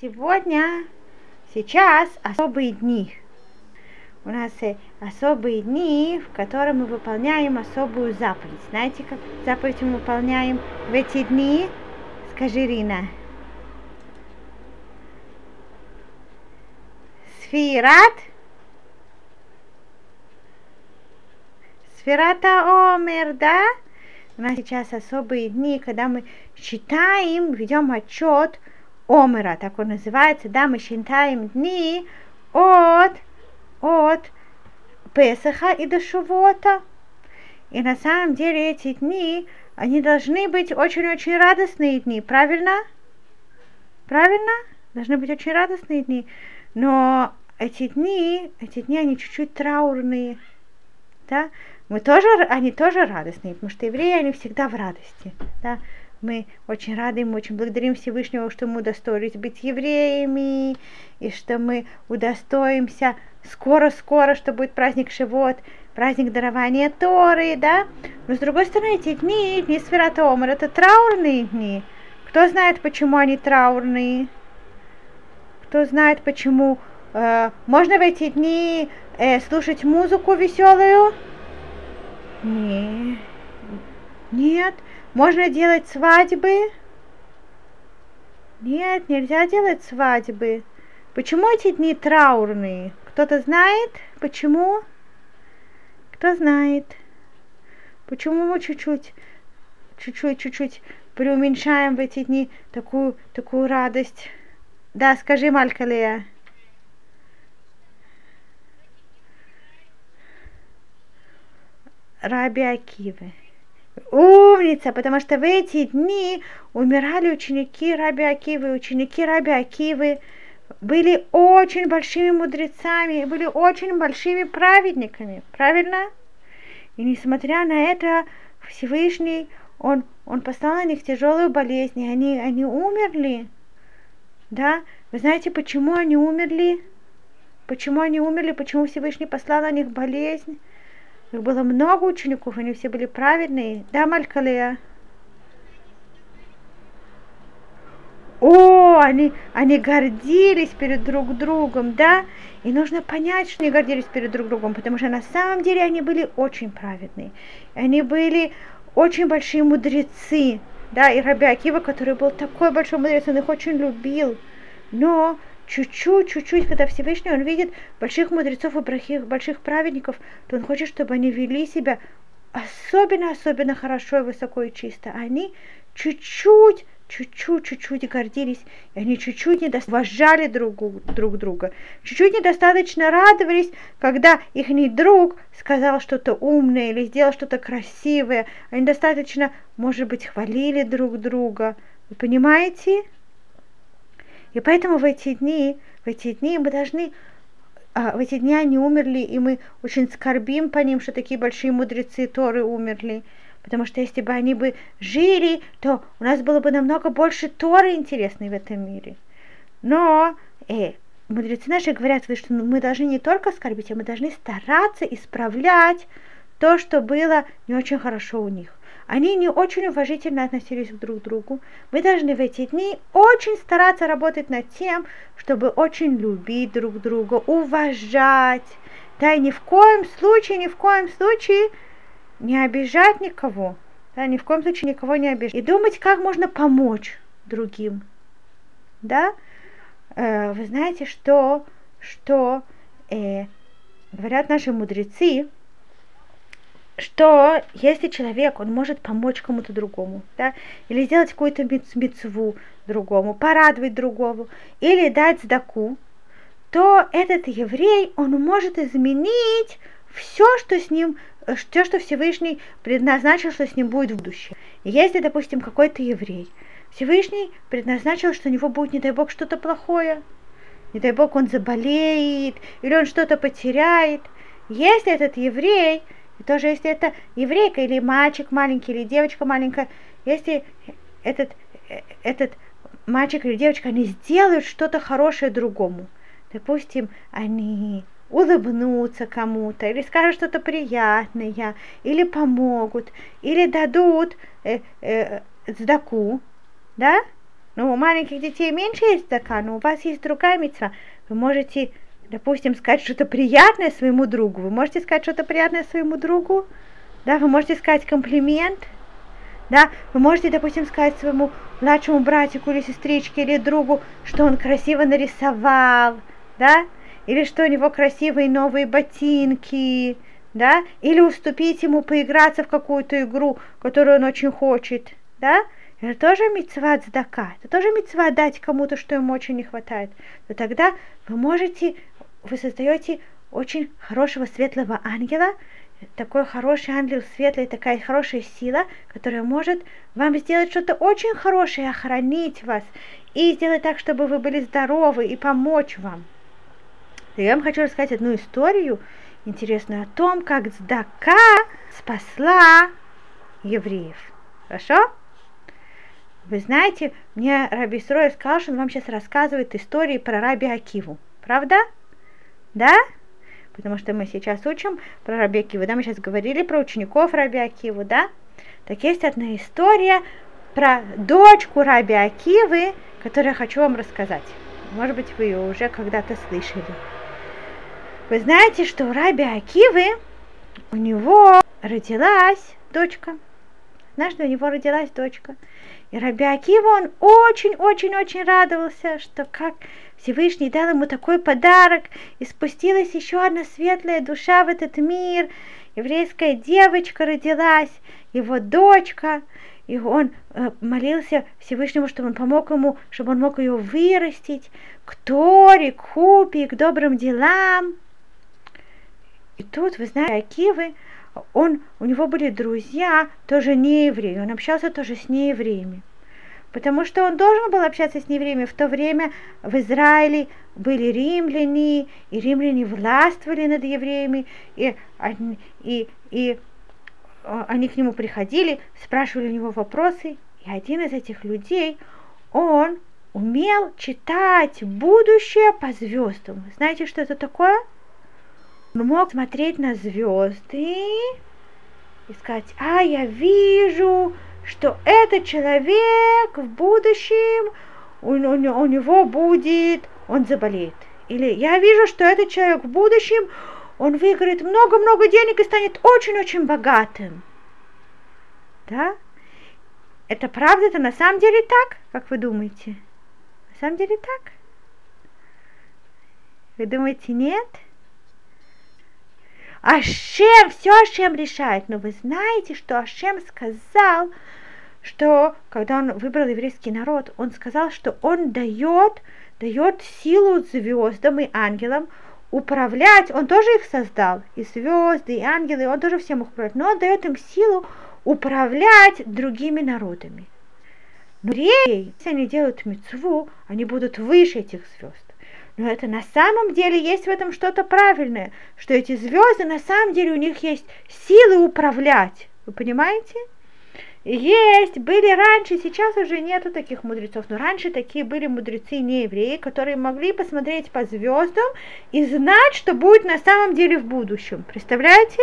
Сегодня, сейчас особые дни. У нас э, особые дни, в которые мы выполняем особую заповедь. Знаете, как заповедь мы выполняем в эти дни? Скажи, Рина. Сфират. Сфирата Омер, да? У нас сейчас особые дни, когда мы считаем, ведем отчет Омера, так он называется, да, мы считаем дни от, от Песаха и до Шувота. И на самом деле эти дни, они должны быть очень-очень радостные дни, правильно? Правильно? Должны быть очень радостные дни. Но эти дни, эти дни, они чуть-чуть траурные. Да? Мы тоже, они тоже радостные, потому что евреи, они всегда в радости. Да? Мы очень рады, мы очень благодарим Всевышнего, что мы удостоились быть евреями, и что мы удостоимся скоро-скоро, что будет праздник Шивот, праздник дарования Торы, да? Но с другой стороны, эти дни, дни Сфератомар, это траурные дни. Кто знает, почему они траурные? Кто знает, почему э, можно в эти дни э, слушать музыку веселую? Нет. Нет. Можно делать свадьбы? Нет, нельзя делать свадьбы. Почему эти дни траурные? Кто-то знает? Почему? Кто знает? Почему мы чуть-чуть, чуть-чуть, чуть-чуть преуменьшаем в эти дни такую, такую радость? Да, скажи, Малькалея. Раби Акивы. Умница, потому что в эти дни умирали ученики Раби Акивы, ученики Раби Акивы были очень большими мудрецами, были очень большими праведниками, правильно? И несмотря на это, Всевышний, он, он послал на них тяжелую болезнь, и они, они умерли. Да? Вы знаете, почему они умерли? Почему они умерли? Почему Всевышний послал на них болезнь? Их было много учеников, они все были праведные. Да, Малькалея? О, они, они гордились перед друг другом, да? И нужно понять, что они гордились перед друг другом, потому что на самом деле они были очень праведные. Они были очень большие мудрецы, да, и Раби Акива, который был такой большой мудрец, он их очень любил. Но чуть-чуть, чуть-чуть, когда Всевышний, он видит больших мудрецов и больших, больших праведников, то он хочет, чтобы они вели себя особенно-особенно хорошо и высоко и чисто. Они чуть-чуть, чуть-чуть, чуть-чуть гордились, и они чуть-чуть не уважали друг, друг друга, чуть-чуть недостаточно радовались, когда их друг сказал что-то умное или сделал что-то красивое, они достаточно, может быть, хвалили друг друга. Вы понимаете? И поэтому в эти дни, в эти дни мы должны, а, в эти дни они умерли, и мы очень скорбим по ним, что такие большие мудрецы Торы умерли. Потому что если бы они бы жили, то у нас было бы намного больше Торы интересной в этом мире. Но э, мудрецы наши говорят, что мы должны не только скорбить, а мы должны стараться исправлять то, что было не очень хорошо у них они не очень уважительно относились друг к другу. Мы должны в эти дни очень стараться работать над тем, чтобы очень любить друг друга, уважать, да, и ни в коем случае, ни в коем случае не обижать никого, да, ни в коем случае никого не обижать. И думать, как можно помочь другим, да. Э, вы знаете, что, что э, говорят наши мудрецы, что если человек, он может помочь кому-то другому, да, или сделать какую-то мецву другому, порадовать другому, или дать сдаку, то этот еврей, он может изменить все, что с ним, все, что Всевышний предназначил, что с ним будет в будущем. Если, допустим, какой-то еврей, Всевышний предназначил, что у него будет, не дай бог, что-то плохое, не дай бог, он заболеет, или он что-то потеряет. Если этот еврей и тоже, если это еврейка или мальчик маленький, или девочка маленькая, если этот, этот мальчик или девочка, они сделают что-то хорошее другому, допустим, они улыбнутся кому-то, или скажут что-то приятное, или помогут, или дадут э, э, сдаку, да, Ну, у маленьких детей меньше есть стакан, но у вас есть другая мецва. Вы можете, допустим, сказать что-то приятное своему другу. Вы можете сказать что-то приятное своему другу? Да, вы можете сказать комплимент. Да, вы можете, допустим, сказать своему младшему братику или сестричке или другу, что он красиво нарисовал, да, или что у него красивые новые ботинки, да, или уступить ему поиграться в какую-то игру, которую он очень хочет, да, это тоже мецва цдака, это тоже мецва дать кому-то, что ему очень не хватает, то тогда вы можете, вы создаете очень хорошего светлого ангела, такой хороший ангел светлый, такая хорошая сила, которая может вам сделать что-то очень хорошее, охранить вас и сделать так, чтобы вы были здоровы и помочь вам. Я вам хочу рассказать одну историю интересную о том, как Здака спасла евреев. Хорошо? Вы знаете, мне Раби Срой сказал, что он вам сейчас рассказывает истории про Раби Акиву. Правда? Да? Потому что мы сейчас учим про Раби Акиву. Да, мы сейчас говорили про учеников Раби Акиву, да? Так есть одна история про дочку Раби Акивы, которую я хочу вам рассказать. Может быть, вы ее уже когда-то слышали. Вы знаете, что у Раби Акивы у него родилась дочка. Однажды у него родилась дочка. И Раби Акива, он очень-очень-очень радовался, что как Всевышний дал ему такой подарок, и спустилась еще одна светлая душа в этот мир. Еврейская девочка родилась, его дочка, и он э, молился Всевышнему, чтобы он помог ему, чтобы он мог ее вырастить к Торе, к Хупе, к добрым делам. И тут, вы знаете, Акивы, он, у него были друзья, тоже не евреи, он общался тоже с неевреями. Потому что он должен был общаться с неевреями. В то время в Израиле были римляне, и римляне властвовали над евреями, и, и, и а, они к нему приходили, спрашивали у него вопросы. И один из этих людей, он умел читать будущее по звездам. Знаете, что это такое? мог смотреть на звезды и сказать, а я вижу, что этот человек в будущем, у, у, у него будет, он заболеет. Или я вижу, что этот человек в будущем, он выиграет много-много денег и станет очень-очень богатым. Да? Это правда? Это на самом деле так, как вы думаете? На самом деле так? Вы думаете, нет? Ашем, все Ашем решает. Но вы знаете, что Ашем сказал, что когда он выбрал еврейский народ, он сказал, что он дает, дает силу звездам и ангелам управлять, он тоже их создал, и звезды, и ангелы, он тоже всем управляет, но он дает им силу управлять другими народами. Но евреи, если они делают мецву, они будут выше этих звезд. Но это на самом деле есть в этом что-то правильное, что эти звезды на самом деле у них есть силы управлять. Вы понимаете? Есть, были раньше, сейчас уже нету таких мудрецов, но раньше такие были мудрецы не евреи, которые могли посмотреть по звездам и знать, что будет на самом деле в будущем. Представляете?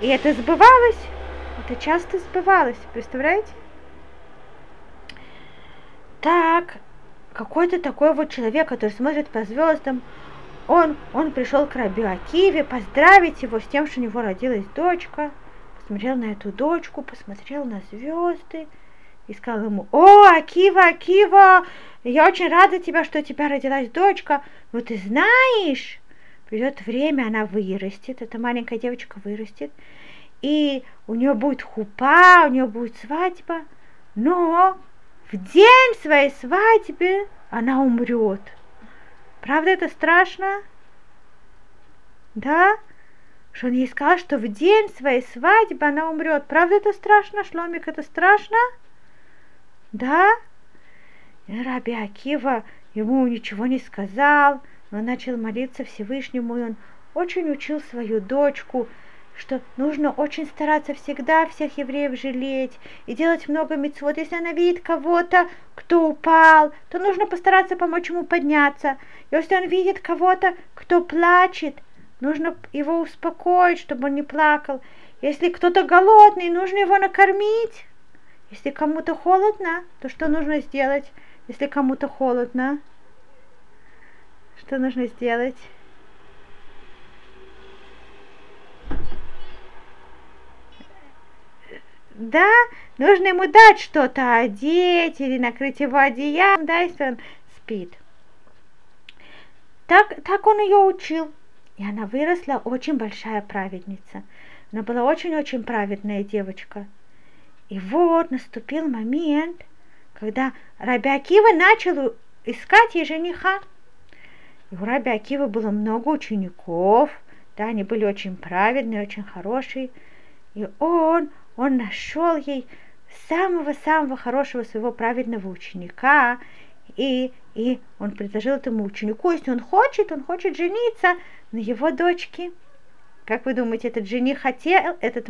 И это сбывалось. Это часто сбывалось, представляете? Так, какой-то такой вот человек, который смотрит по звездам, он, он пришел к Раби Акиве поздравить его с тем, что у него родилась дочка, посмотрел на эту дочку, посмотрел на звезды и сказал ему, о, Акива, Акива, я очень рада тебя, что у тебя родилась дочка, но ты знаешь, придет время, она вырастет, эта маленькая девочка вырастет, и у нее будет хупа, у нее будет свадьба, но в день своей свадьбы она умрет. Правда это страшно? Да? Что он ей сказал, что в день своей свадьбы она умрет. Правда это страшно, Шломик, это страшно? Да? И Раби Акива ему ничего не сказал, но начал молиться Всевышнему, и он очень учил свою дочку – что нужно очень стараться всегда всех евреев жалеть и делать много мецвод. Если она видит кого-то, кто упал, то нужно постараться помочь ему подняться. Если он видит кого-то, кто плачет, нужно его успокоить, чтобы он не плакал. Если кто-то голодный, нужно его накормить. Если кому-то холодно, то что нужно сделать? Если кому-то холодно, что нужно сделать? Да, нужно ему дать что-то одеть или накрыть его одеялом, да, если он спит. Так, так он ее учил. И она выросла очень большая праведница. Она была очень-очень праведная девочка. И вот наступил момент, когда Раби Акива начал искать ей жениха. И у Раби Акива было много учеников, да, они были очень праведные, очень хорошие. И он, он нашел ей самого-самого хорошего своего праведного ученика, и, и он предложил этому ученику, если он хочет, он хочет жениться на его дочке. Как вы думаете, этот жених хотел, этот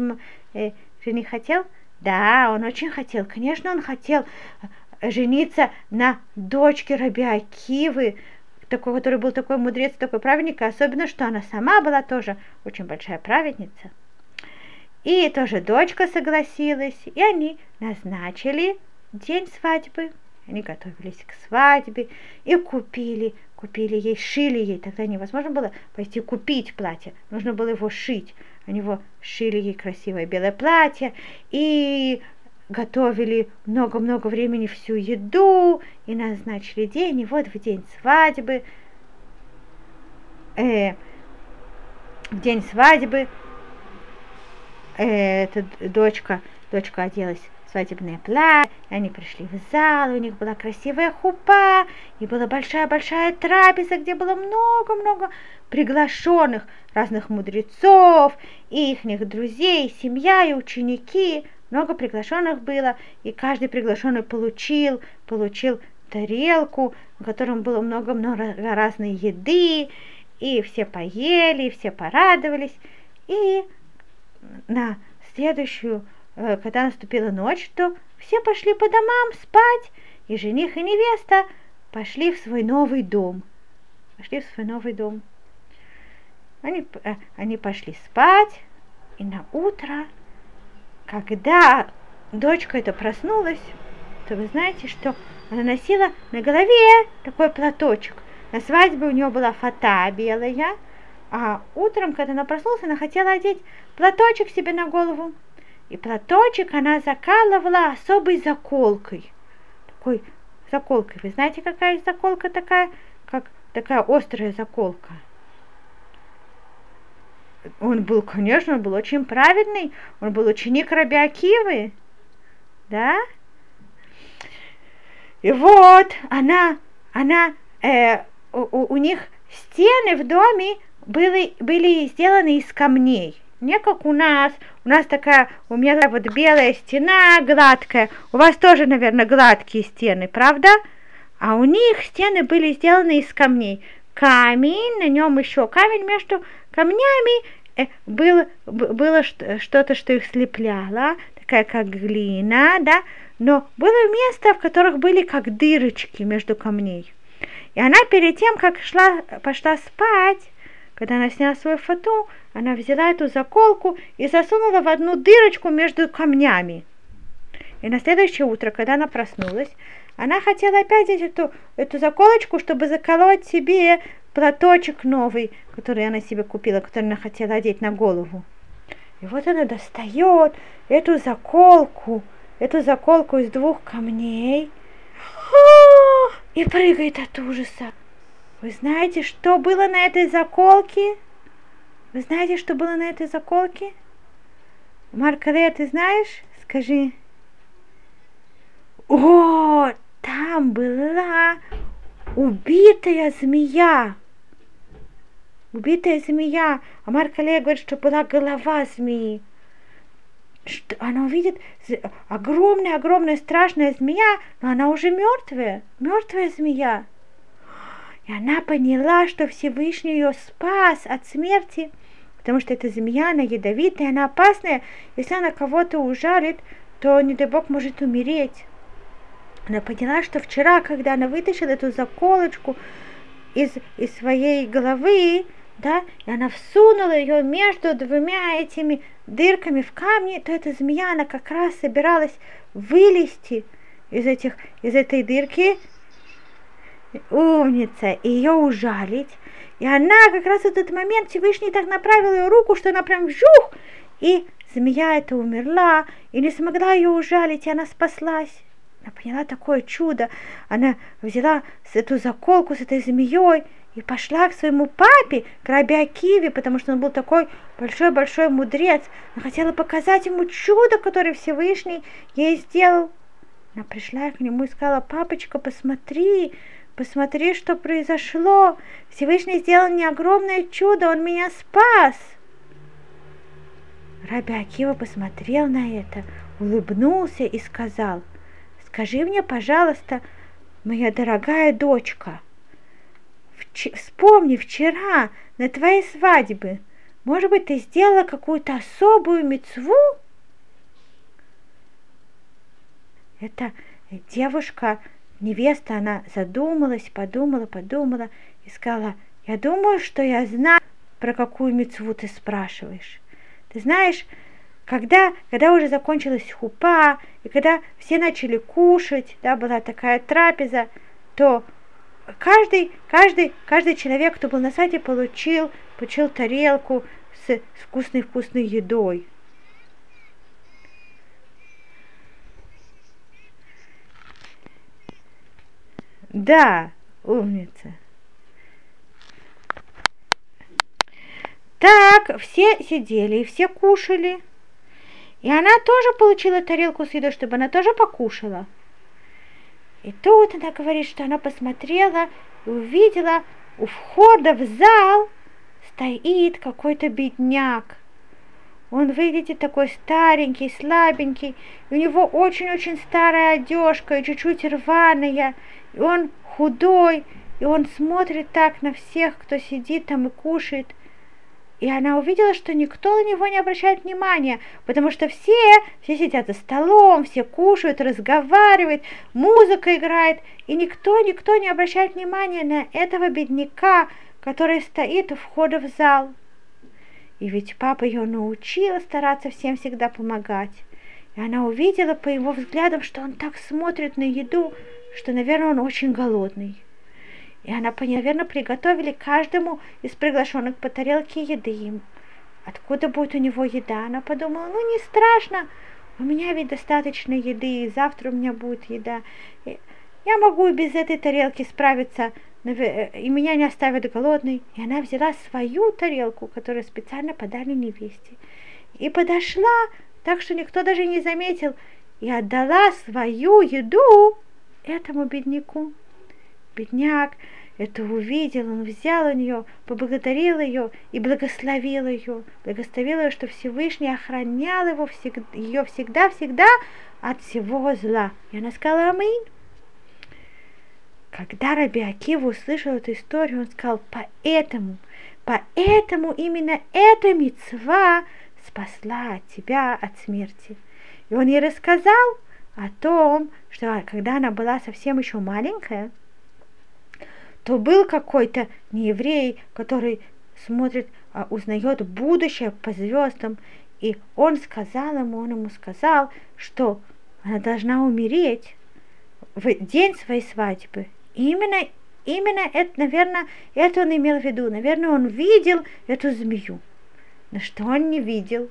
э, жених хотел? Да, он очень хотел. Конечно, он хотел э, жениться на дочке Раби Акивы, такой, который был такой мудрец, такой праведник, особенно, что она сама была тоже очень большая праведница. И тоже дочка согласилась, и они назначили день свадьбы. Они готовились к свадьбе и купили, купили ей, шили ей. Тогда невозможно было пойти купить платье, нужно было его шить. Они его шили ей красивое белое платье и готовили много-много времени всю еду и назначили день. И вот в день свадьбы, э, в день свадьбы э, эта дочка, дочка оделась свадебное платье, они пришли в зал, у них была красивая хупа, и была большая-большая трапеза, где было много-много приглашенных разных мудрецов, и их друзей, семья и ученики, много приглашенных было, и каждый приглашенный получил, получил тарелку, в котором было много-много разной еды, и все поели, и все порадовались, и на следующую когда наступила ночь, то все пошли по домам спать, и жених и невеста пошли в свой новый дом. Пошли в свой новый дом. Они, э, они пошли спать, и на утро, когда дочка эта проснулась, то вы знаете, что она носила на голове такой платочек. На свадьбе у нее была фата белая, а утром, когда она проснулась, она хотела одеть платочек себе на голову и платочек она закалывала особой заколкой. Такой заколкой. Вы знаете, какая заколка такая? Как такая острая заколка. Он был, конечно, он был очень праведный. Он был ученик Раби Акивы. Да? И вот она, она, э, у, у них стены в доме были, были сделаны из камней не как у нас. У нас такая, у меня вот белая стена гладкая. У вас тоже, наверное, гладкие стены, правда? А у них стены были сделаны из камней. Камень, на нем еще камень между камнями э, было, было что-то, что их слепляло, такая как глина, да, но было место, в которых были как дырочки между камней. И она перед тем, как шла, пошла спать, когда она сняла свою фату, она взяла эту заколку и засунула в одну дырочку между камнями. И на следующее утро, когда она проснулась, она хотела опять взять эту, эту заколочку, чтобы заколоть себе платочек новый, который она себе купила, который она хотела одеть на голову. И вот она достает эту заколку, эту заколку из двух камней и прыгает от ужаса. Вы знаете, что было на этой заколке? Вы знаете, что было на этой заколке? Маркаре, ты знаешь? Скажи. О, там была убитая змея. Убитая змея. А Маркале говорит, что была голова змеи. Что она увидит огромная-огромная страшная змея, но она уже мертвая, мертвая змея. И она поняла, что Всевышний ее спас от смерти, потому что эта змея, она ядовитая, она опасная. Если она кого-то ужалит, то, не дай бог, может умереть. Она поняла, что вчера, когда она вытащила эту заколочку из, из своей головы, да, и она всунула ее между двумя этими дырками в камне, то эта змея, она как раз собиралась вылезти из, этих, из этой дырки, умница, ее ужалить. И она как раз в этот момент Всевышний так направил ее руку, что она прям вжух, и змея эта умерла, и не смогла ее ужалить, и она спаслась. Она поняла такое чудо. Она взяла эту заколку с этой змеей и пошла к своему папе, к Раби Акиве, потому что он был такой большой-большой мудрец. Она хотела показать ему чудо, которое Всевышний ей сделал. Она пришла к нему и сказала, папочка, посмотри, посмотри, что произошло. Всевышний сделал мне огромное чудо, он меня спас. Раби Акива посмотрел на это, улыбнулся и сказал, скажи мне, пожалуйста, моя дорогая дочка, вспомни вчера на твоей свадьбе, может быть, ты сделала какую-то особую мецву? Эта девушка, невеста, она задумалась, подумала, подумала и сказала, я думаю, что я знаю, про какую мецву ты спрашиваешь. Ты знаешь, когда, когда уже закончилась хупа, и когда все начали кушать, да, была такая трапеза, то каждый, каждый, каждый человек, кто был на сайте, получил, получил тарелку с вкусной-вкусной едой. Да, умница. Так, все сидели и все кушали. И она тоже получила тарелку с едой, чтобы она тоже покушала. И тут она говорит, что она посмотрела и увидела у входа в зал стоит какой-то бедняк. Он выглядит такой старенький, слабенький, и у него очень-очень старая одежка и чуть-чуть рваная, и он худой, и он смотрит так на всех, кто сидит там и кушает – и она увидела, что никто на него не обращает внимания, потому что все, все сидят за столом, все кушают, разговаривают, музыка играет, и никто, никто не обращает внимания на этого бедняка, который стоит у входа в зал. И ведь папа ее научил стараться всем всегда помогать. И она увидела по его взглядам, что он так смотрит на еду, что, наверное, он очень голодный. И она, наверное, приготовили каждому из приглашенных по тарелке еды. Им. Откуда будет у него еда? Она подумала, ну не страшно, у меня ведь достаточно еды, и завтра у меня будет еда. Я могу и без этой тарелки справиться, и меня не оставят голодной. И она взяла свою тарелку, которую специально подали невесте, и подошла, так что никто даже не заметил, и отдала свою еду этому бедняку. Бедняк это увидел, он взял у нее, поблагодарил ее и благословил ее. Благословил ее, что Всевышний охранял его всегда, ее всегда-всегда от всего зла. И она сказала Аминь. Когда Раби Акива услышал эту историю, он сказал, поэтому, поэтому именно эта мецва спасла тебя от смерти. И он ей рассказал о том, что когда она была совсем еще маленькая, то был какой-то нееврей, который смотрит, а, узнает будущее по звездам, и он сказал ему, он ему сказал, что она должна умереть в день своей свадьбы. И именно, именно это, наверное, это он имел в виду. Наверное, он видел эту змею. Но что он не видел?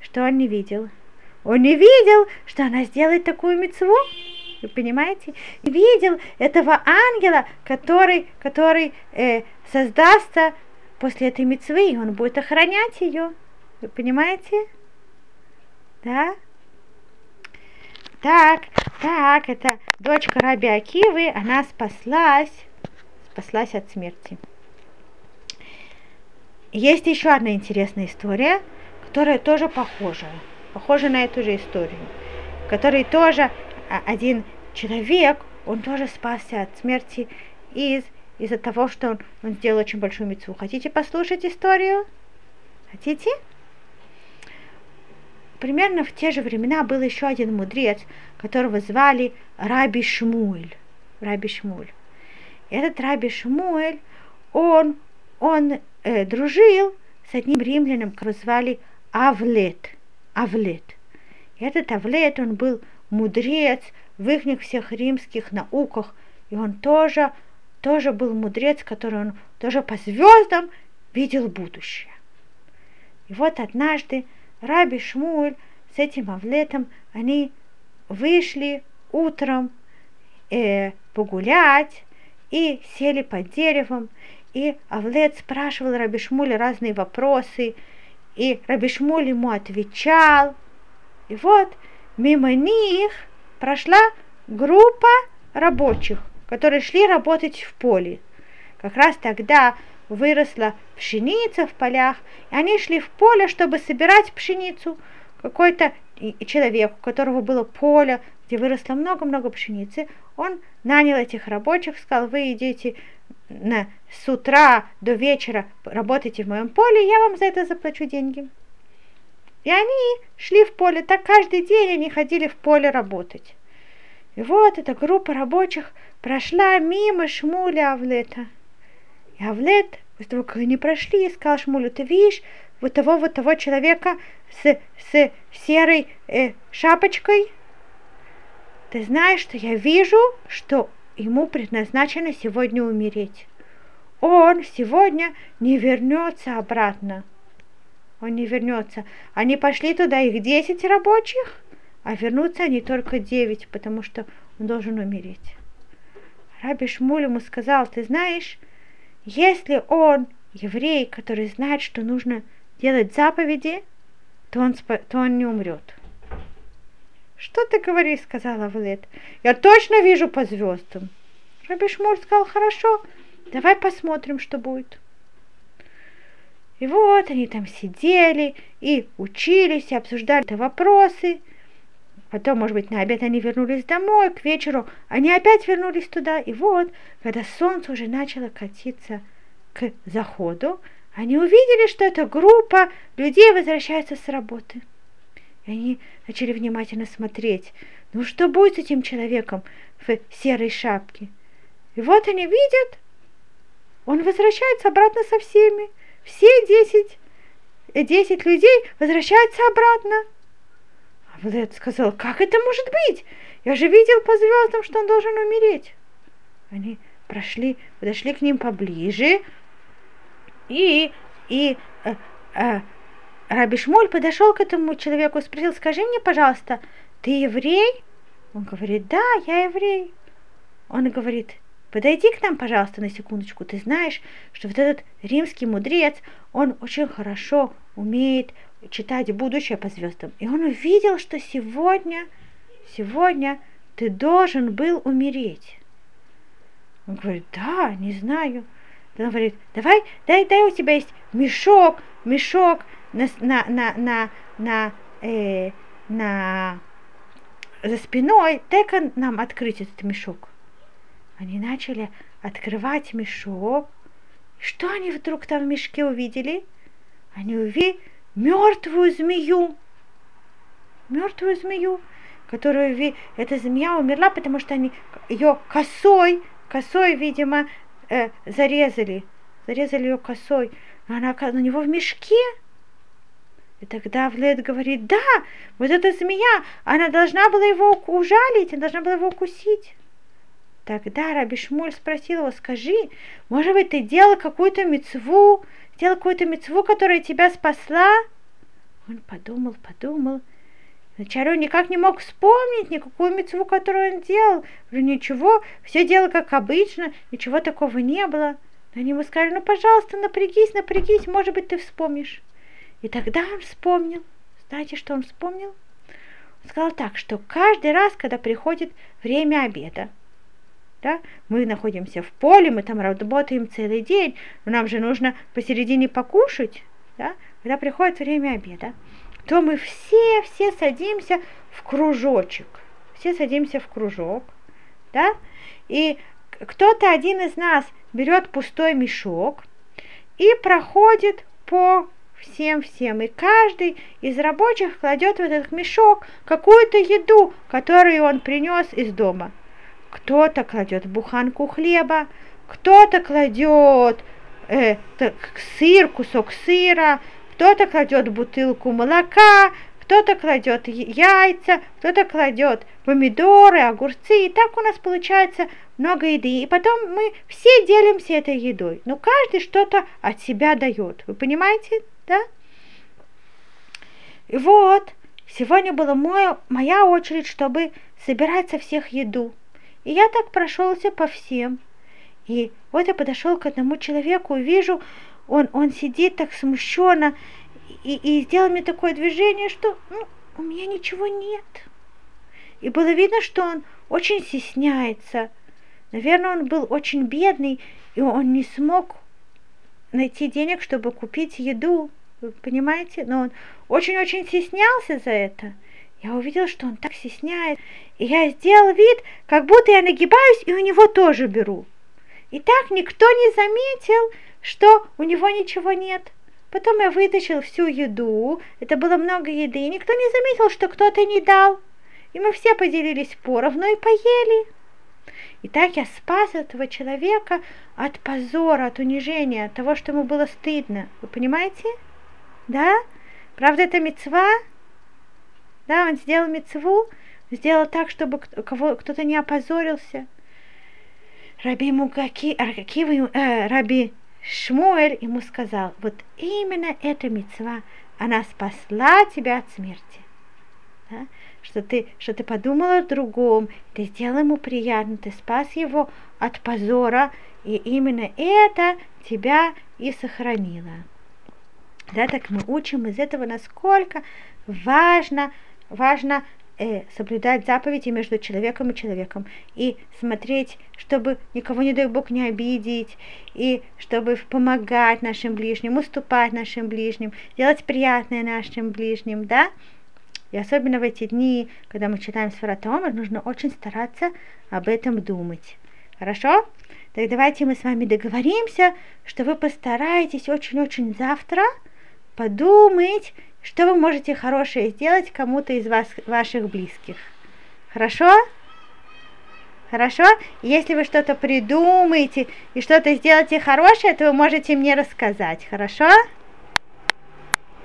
Что он не видел? Он не видел, что она сделает такую мецву. Вы понимаете? Видел этого ангела, который, который э, создастся после этой мецвы, и он будет охранять ее. Вы понимаете? Да? Так, так, это дочка Раби Акивы, она спаслась, спаслась от смерти. Есть еще одна интересная история, которая тоже похожа, похожа на эту же историю, в которой тоже один человек, он тоже спасся от смерти из, из-за того, что он, он сделал очень большую мецву. Хотите послушать историю? Хотите? Примерно в те же времена был еще один мудрец, которого звали Раби Шмуэль. Раби Шмуэль. Этот Раби Шмуэль, он, он э, дружил с одним римляном, которого звали Авлет. Авлет. Этот Авлет, он был мудрец в их всех римских науках, и он тоже, тоже был мудрец, который он тоже по звездам видел будущее. И вот однажды Раби Шмуль с этим Авлетом, они вышли утром э, погулять и сели под деревом, и Авлет спрашивал Раби Шмуля разные вопросы, и Раби Шмуль ему отвечал. И вот мимо них прошла группа рабочих, которые шли работать в поле. Как раз тогда выросла пшеница в полях, и они шли в поле, чтобы собирать пшеницу. Какой-то человек, у которого было поле, где выросло много-много пшеницы, он нанял этих рабочих, сказал, вы идите с утра до вечера работайте в моем поле, я вам за это заплачу деньги. И они шли в поле, так каждый день они ходили в поле работать. И вот эта группа рабочих прошла мимо Шмуля Авлета. И Авлет, после того, как они прошли, сказал Шмулю, ты видишь вот того вот того человека с, с серой э, шапочкой? Ты знаешь, что я вижу, что ему предназначено сегодня умереть. Он сегодня не вернется обратно. Он не вернется. Они пошли туда, их десять рабочих, а вернутся они только девять, потому что он должен умереть. Раби Шмуль ему сказал, ты знаешь, если он еврей, который знает, что нужно делать заповеди, то он, то он не умрет. Что ты говоришь, сказала Влет. Я точно вижу по звездам. Раби Шмуль сказал, хорошо, давай посмотрим, что будет. И вот они там сидели и учились, и обсуждали вопросы. Потом, может быть, на обед они вернулись домой, к вечеру они опять вернулись туда. И вот, когда солнце уже начало катиться к заходу, они увидели, что эта группа людей возвращается с работы. И они начали внимательно смотреть, ну что будет с этим человеком в серой шапке. И вот они видят, он возвращается обратно со всеми. Все десять, десять людей возвращаются обратно. А Влад сказал, как это может быть? Я же видел по звездам, что он должен умереть. Они прошли, подошли к ним поближе, и, и э, э, Раби Шмуль подошел к этому человеку и спросил, скажи мне, пожалуйста, ты еврей? Он говорит, да, я еврей. Он говорит, подойди к нам, пожалуйста, на секундочку. Ты знаешь, что вот этот римский мудрец, он очень хорошо умеет читать будущее по звездам. И он увидел, что сегодня, сегодня ты должен был умереть. Он говорит, да, не знаю. Он говорит, давай, дай, дай у тебя есть мешок, мешок на, на, на, на, на, э, на за спиной, дай-ка нам открыть этот мешок. Они начали открывать мешок. Что они вдруг там в мешке увидели? Они увидели мертвую змею. Мертвую змею, которую эта змея умерла, потому что они ее косой, косой, видимо, э, зарезали. Зарезали ее косой. Она у него в мешке. И тогда Влед говорит, да, вот эта змея, она должна была его ужалить, она должна была его укусить. Тогда Раби Шмуль спросил его, скажи, может быть, ты делал какую-то мецву, сделал какую-то мецву, которая тебя спасла? Он подумал, подумал. Вначале он никак не мог вспомнить никакую мецву, которую он делал. Уже ничего, все делал как обычно, ничего такого не было. Но они ему сказали, ну, пожалуйста, напрягись, напрягись, может быть, ты вспомнишь. И тогда он вспомнил. Знаете, что он вспомнил? Он сказал так, что каждый раз, когда приходит время обеда, да, мы находимся в поле, мы там работаем целый день, но нам же нужно посередине покушать, да, когда приходит время обеда, то мы все, все садимся в кружочек, все садимся в кружок, да, и кто-то один из нас берет пустой мешок и проходит по всем-всем. И каждый из рабочих кладет в этот мешок какую-то еду, которую он принес из дома. Кто-то кладет буханку хлеба, кто-то кладет э, так, сыр, кусок сыра, кто-то кладет бутылку молока, кто-то кладет яйца, кто-то кладет помидоры, огурцы, и так у нас получается много еды. И потом мы все делимся этой едой. Но каждый что-то от себя дает. Вы понимаете, да? И вот, сегодня была моя, моя очередь, чтобы собирать со всех еду. И я так прошелся по всем. И вот я подошел к одному человеку вижу, он, он сидит так смущенно, и, и сделал мне такое движение, что ну, у меня ничего нет. И было видно, что он очень стесняется. Наверное, он был очень бедный, и он не смог найти денег, чтобы купить еду. Вы понимаете? Но он очень-очень стеснялся за это. Я увидела, что он так стесняет. И я сделал вид, как будто я нагибаюсь и у него тоже беру. И так никто не заметил, что у него ничего нет. Потом я вытащил всю еду, это было много еды, и никто не заметил, что кто-то не дал. И мы все поделились поровну и поели. И так я спас этого человека от позора, от унижения, от того, что ему было стыдно. Вы понимаете? Да? Правда, это мецва? Да, он сделал мецву, сделал так, чтобы кто-то не опозорился. Раби Мугаки, э, Раби Шмуэль ему сказал, вот именно эта мецва, она спасла тебя от смерти. Да? Что, ты, что ты подумала о другом, ты сделал ему приятно, ты спас его от позора, и именно это тебя и сохранило. Да, так мы учим из этого, насколько важно, важно э, соблюдать заповеди между человеком и человеком, и смотреть, чтобы никого, не дай Бог, не обидеть, и чтобы помогать нашим ближним, уступать нашим ближним, делать приятное нашим ближним, да? И особенно в эти дни, когда мы читаем Сфаратомар, нужно очень стараться об этом думать. Хорошо? Так давайте мы с вами договоримся, что вы постараетесь очень-очень завтра подумать, что вы можете хорошее сделать кому-то из вас, ваших близких? Хорошо? Хорошо? Если вы что-то придумаете и что-то сделаете хорошее, то вы можете мне рассказать. Хорошо?